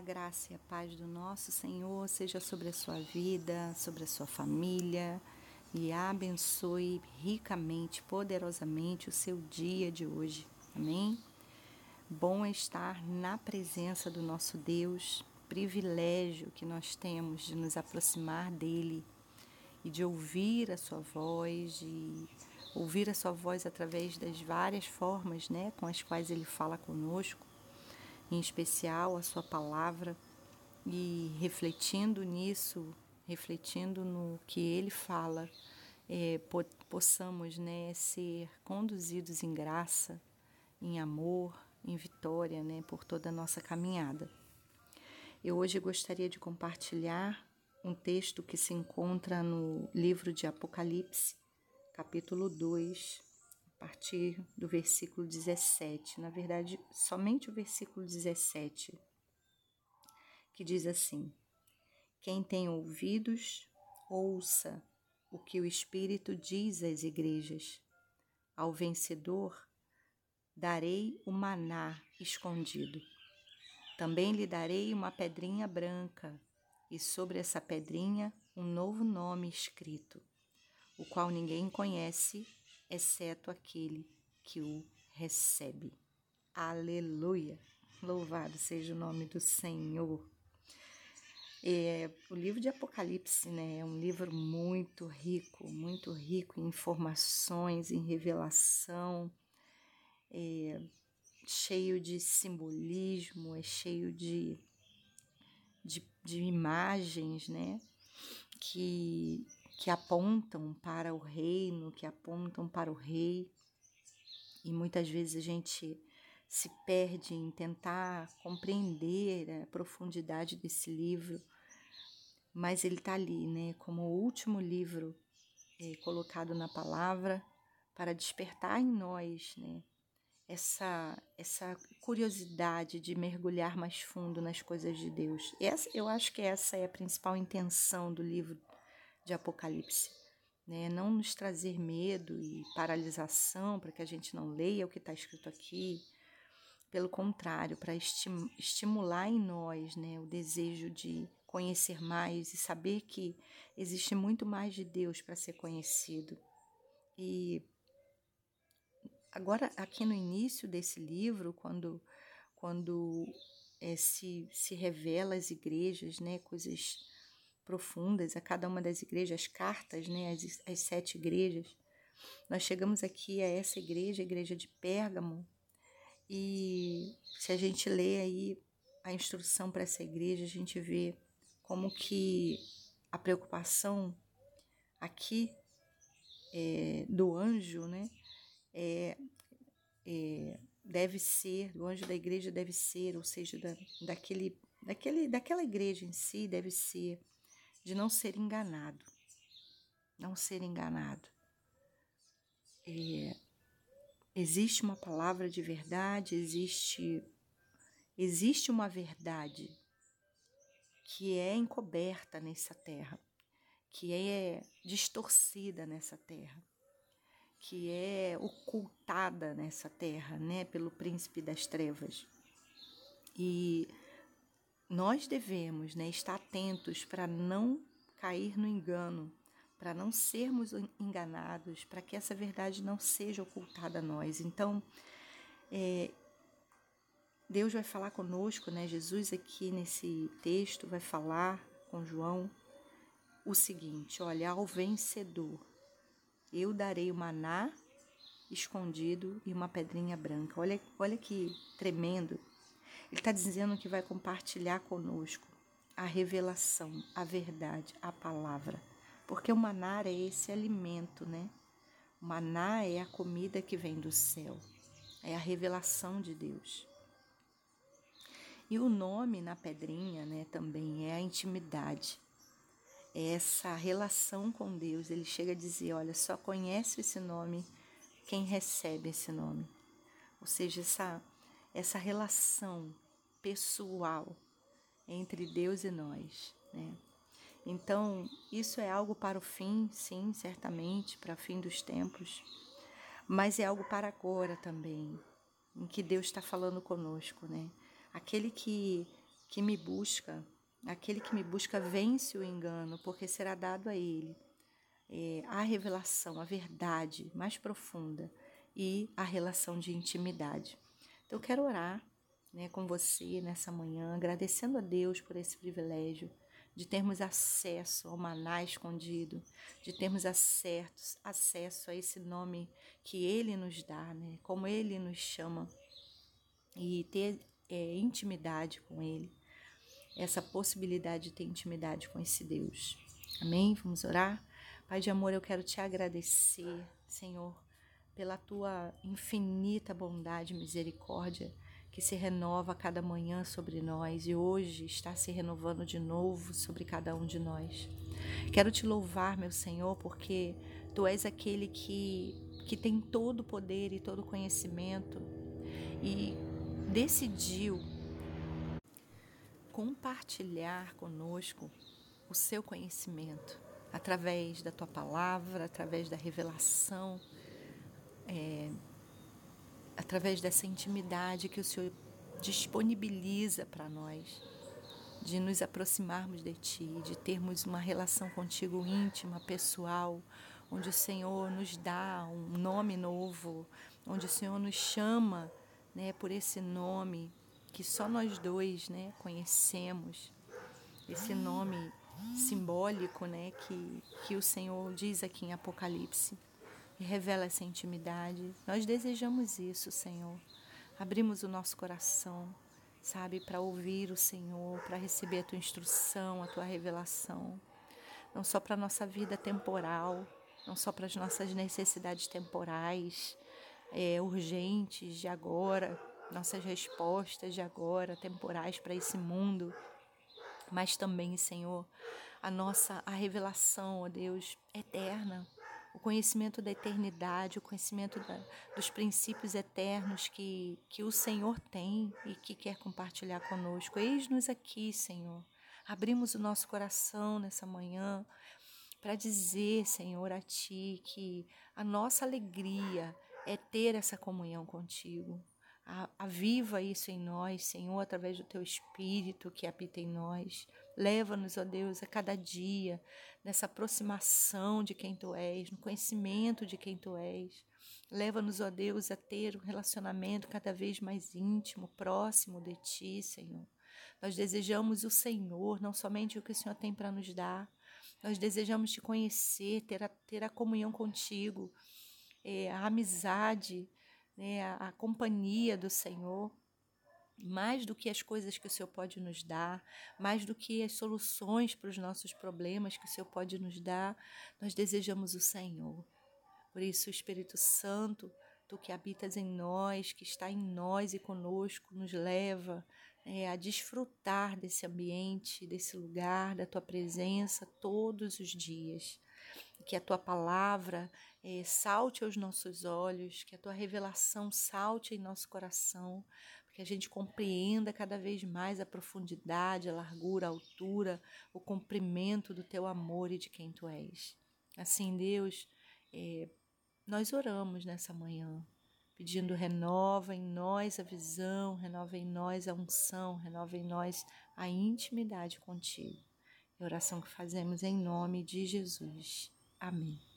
a graça e a paz do nosso Senhor seja sobre a sua vida, sobre a sua família e abençoe ricamente, poderosamente o seu dia de hoje. Amém? Bom é estar na presença do nosso Deus, privilégio que nós temos de nos aproximar dele e de ouvir a sua voz, de ouvir a sua voz através das várias formas, né, com as quais ele fala conosco em especial a sua palavra e refletindo nisso, refletindo no que ele fala, é, po possamos né, ser conduzidos em graça, em amor, em vitória né, por toda a nossa caminhada. Eu hoje gostaria de compartilhar um texto que se encontra no livro de Apocalipse, capítulo 2, a partir do versículo 17, na verdade, somente o versículo 17, que diz assim: Quem tem ouvidos, ouça o que o Espírito diz às igrejas. Ao vencedor darei o maná escondido. Também lhe darei uma pedrinha branca, e sobre essa pedrinha um novo nome escrito, o qual ninguém conhece exceto aquele que o recebe. Aleluia! Louvado seja o nome do Senhor. É, o livro de Apocalipse né, é um livro muito rico, muito rico em informações, em revelação, é, cheio de simbolismo, é cheio de, de, de imagens, né? Que que apontam para o reino, que apontam para o rei. E muitas vezes a gente se perde em tentar compreender a profundidade desse livro, mas ele está ali, né, como o último livro é, colocado na palavra para despertar em nós, né, essa essa curiosidade de mergulhar mais fundo nas coisas de Deus. Essa, eu acho que essa é a principal intenção do livro de Apocalipse. Né? Não nos trazer medo e paralisação para que a gente não leia o que está escrito aqui. Pelo contrário, para estimular em nós né, o desejo de conhecer mais e saber que existe muito mais de Deus para ser conhecido. E agora, aqui no início desse livro, quando, quando é, se, se revela às igrejas né, coisas profundas a cada uma das igrejas, as cartas, né, as, as sete igrejas. Nós chegamos aqui a essa igreja, a igreja de Pérgamo, e se a gente lê aí a instrução para essa igreja, a gente vê como que a preocupação aqui é, do anjo, né, é, é, deve ser, o anjo da igreja deve ser, ou seja, da, daquele, daquele, daquela igreja em si deve ser de não ser enganado. Não ser enganado. É, existe uma palavra de verdade, existe, existe uma verdade que é encoberta nessa terra, que é distorcida nessa terra, que é ocultada nessa terra, né, pelo príncipe das trevas. E nós devemos né, estar atentos para não cair no engano, para não sermos enganados, para que essa verdade não seja ocultada a nós. Então, é, Deus vai falar conosco, né? Jesus aqui nesse texto vai falar com João o seguinte: olha, ao vencedor, eu darei o maná escondido e uma pedrinha branca. Olha, olha que tremendo ele está dizendo que vai compartilhar conosco a revelação, a verdade, a palavra. Porque o maná é esse alimento, né? O maná é a comida que vem do céu, é a revelação de Deus. E o nome na pedrinha, né, também é a intimidade. É essa relação com Deus. Ele chega a dizer: olha, só conhece esse nome quem recebe esse nome. Ou seja, essa essa relação pessoal entre Deus e nós, né? Então, isso é algo para o fim, sim, certamente, para o fim dos tempos, mas é algo para agora também, em que Deus está falando conosco, né? Aquele que que me busca, aquele que me busca vence o engano, porque será dado a ele é, a revelação, a verdade mais profunda e a relação de intimidade. Então, eu quero orar né, com você nessa manhã, agradecendo a Deus por esse privilégio de termos acesso ao maná escondido, de termos acesso, acesso a esse nome que Ele nos dá, né, como Ele nos chama, e ter é, intimidade com Ele, essa possibilidade de ter intimidade com esse Deus. Amém? Vamos orar? Pai de amor, eu quero te agradecer, Senhor, pela tua infinita bondade e misericórdia que se renova a cada manhã sobre nós e hoje está se renovando de novo sobre cada um de nós. Quero te louvar, meu Senhor, porque tu és aquele que, que tem todo o poder e todo o conhecimento e decidiu compartilhar conosco o seu conhecimento através da tua palavra, através da revelação, é, através dessa intimidade que o Senhor disponibiliza para nós, de nos aproximarmos de Ti, de termos uma relação contigo íntima, pessoal, onde o Senhor nos dá um nome novo, onde o Senhor nos chama né, por esse nome que só nós dois né, conhecemos, esse nome simbólico, né, que, que o Senhor diz aqui em Apocalipse e revela essa intimidade. Nós desejamos isso, Senhor. Abrimos o nosso coração, sabe, para ouvir o Senhor, para receber a tua instrução, a tua revelação, não só para a nossa vida temporal, não só para as nossas necessidades temporais, é, urgentes de agora, nossas respostas de agora, temporais para esse mundo, mas também, Senhor, a nossa a revelação, ó Deus, eterna, o conhecimento da eternidade, o conhecimento da, dos princípios eternos que, que o Senhor tem e que quer compartilhar conosco. Eis-nos aqui, Senhor. Abrimos o nosso coração nessa manhã para dizer, Senhor, a Ti que a nossa alegria é ter essa comunhão contigo. Aviva isso em nós, Senhor, através do Teu Espírito que habita em nós. Leva-nos, ó Deus, a cada dia nessa aproximação de quem Tu és, no conhecimento de quem Tu és. Leva-nos, ó Deus, a ter um relacionamento cada vez mais íntimo, próximo de Ti, Senhor. Nós desejamos o Senhor, não somente o que o Senhor tem para nos dar. Nós desejamos Te conhecer, ter a, ter a comunhão contigo, é, a amizade né, a, a companhia do Senhor, mais do que as coisas que o Senhor pode nos dar, mais do que as soluções para os nossos problemas que o Senhor pode nos dar, nós desejamos o Senhor. Por isso, o Espírito Santo, tu que habitas em nós, que está em nós e conosco, nos leva é, a desfrutar desse ambiente, desse lugar, da tua presença todos os dias que a tua palavra é, salte aos nossos olhos, que a tua revelação salte em nosso coração, que a gente compreenda cada vez mais a profundidade, a largura, a altura, o comprimento do teu amor e de quem tu és. Assim, Deus, é, nós oramos nessa manhã, pedindo renova em nós a visão, renova em nós a unção, renova em nós a intimidade contigo. É a oração que fazemos em nome de Jesus. Amém.